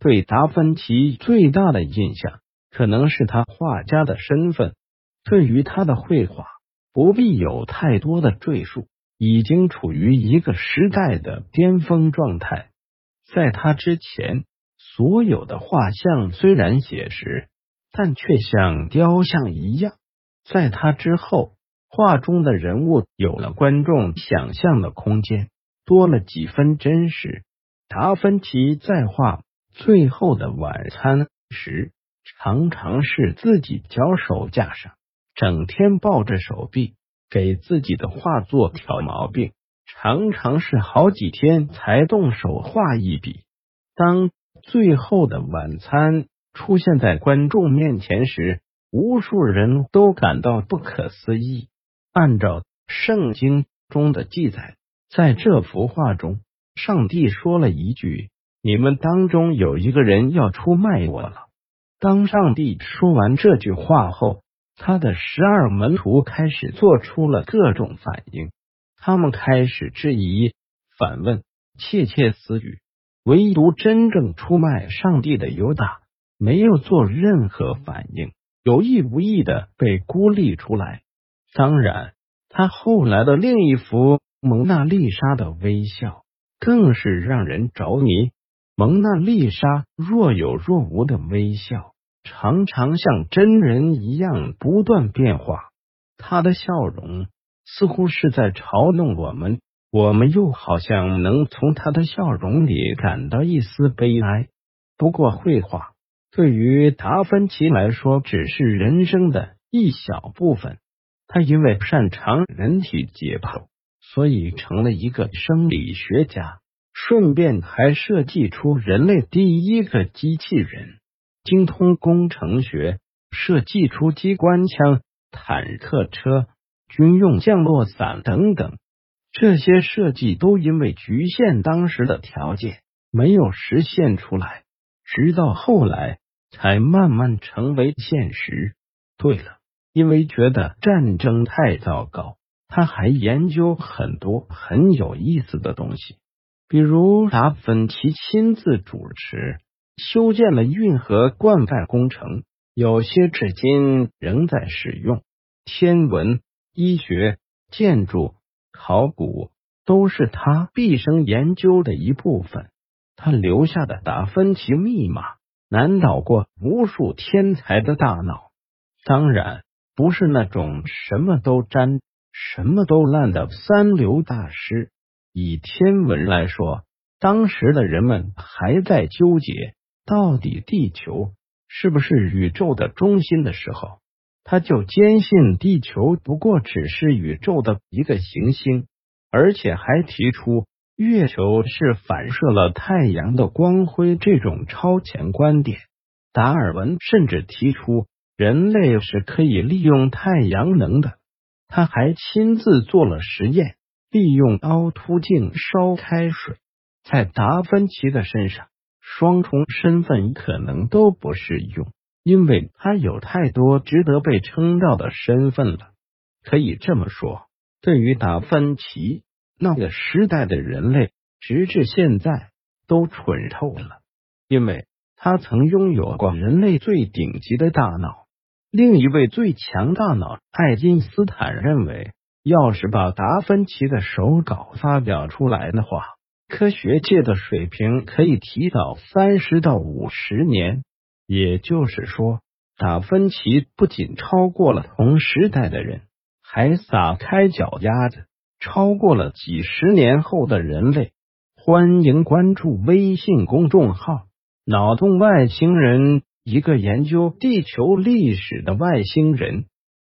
对达芬奇最大的印象可能是他画家的身份。对于他的绘画，不必有太多的赘述，已经处于一个时代的巅峰状态。在他之前，所有的画像虽然写实，但却像雕像一样。在他之后，画中的人物有了观众想象的空间，多了几分真实。达芬奇在画《最后的晚餐》时，常常是自己脚手架上。整天抱着手臂，给自己的画作挑毛病，常常是好几天才动手画一笔。当最后的晚餐出现在观众面前时，无数人都感到不可思议。按照圣经中的记载，在这幅画中，上帝说了一句：“你们当中有一个人要出卖我了。”当上帝说完这句话后，他的十二门徒开始做出了各种反应，他们开始质疑、反问、窃窃私语。唯独真正出卖上帝的犹大没有做任何反应，有意无意的被孤立出来。当然，他后来的另一幅蒙娜丽莎的微笑更是让人着迷。蒙娜丽莎若有若无的微笑。常常像真人一样不断变化，她的笑容似乎是在嘲弄我们，我们又好像能从她的笑容里感到一丝悲哀。不过，绘画对于达芬奇来说只是人生的一小部分。他因为擅长人体解剖，所以成了一个生理学家，顺便还设计出人类第一个机器人。精通工程学，设计出机关枪、坦克车、军用降落伞等等。这些设计都因为局限当时的条件，没有实现出来。直到后来，才慢慢成为现实。对了，因为觉得战争太糟糕，他还研究很多很有意思的东西，比如达芬奇亲自主持。修建了运河灌溉工程，有些至今仍在使用。天文、医学、建筑、考古都是他毕生研究的一部分。他留下的达芬奇密码难倒过无数天才的大脑。当然，不是那种什么都沾、什么都烂的三流大师。以天文来说，当时的人们还在纠结。到底地球是不是宇宙的中心的时候，他就坚信地球不过只是宇宙的一个行星，而且还提出月球是反射了太阳的光辉这种超前观点。达尔文甚至提出人类是可以利用太阳能的，他还亲自做了实验，利用凹凸镜烧开水，在达芬奇的身上。双重身份可能都不适用，因为他有太多值得被称道的身份了。可以这么说，对于达芬奇那个时代的人类，直至现在都蠢透了，因为他曾拥有过人类最顶级的大脑。另一位最强大脑爱因斯坦认为，要是把达芬奇的手稿发表出来的话。科学界的水平可以提早三十到五十年，也就是说，达芬奇不仅超过了同时代的人，还撒开脚丫子，超过了几十年后的人类。欢迎关注微信公众号“脑洞外星人”，一个研究地球历史的外星人。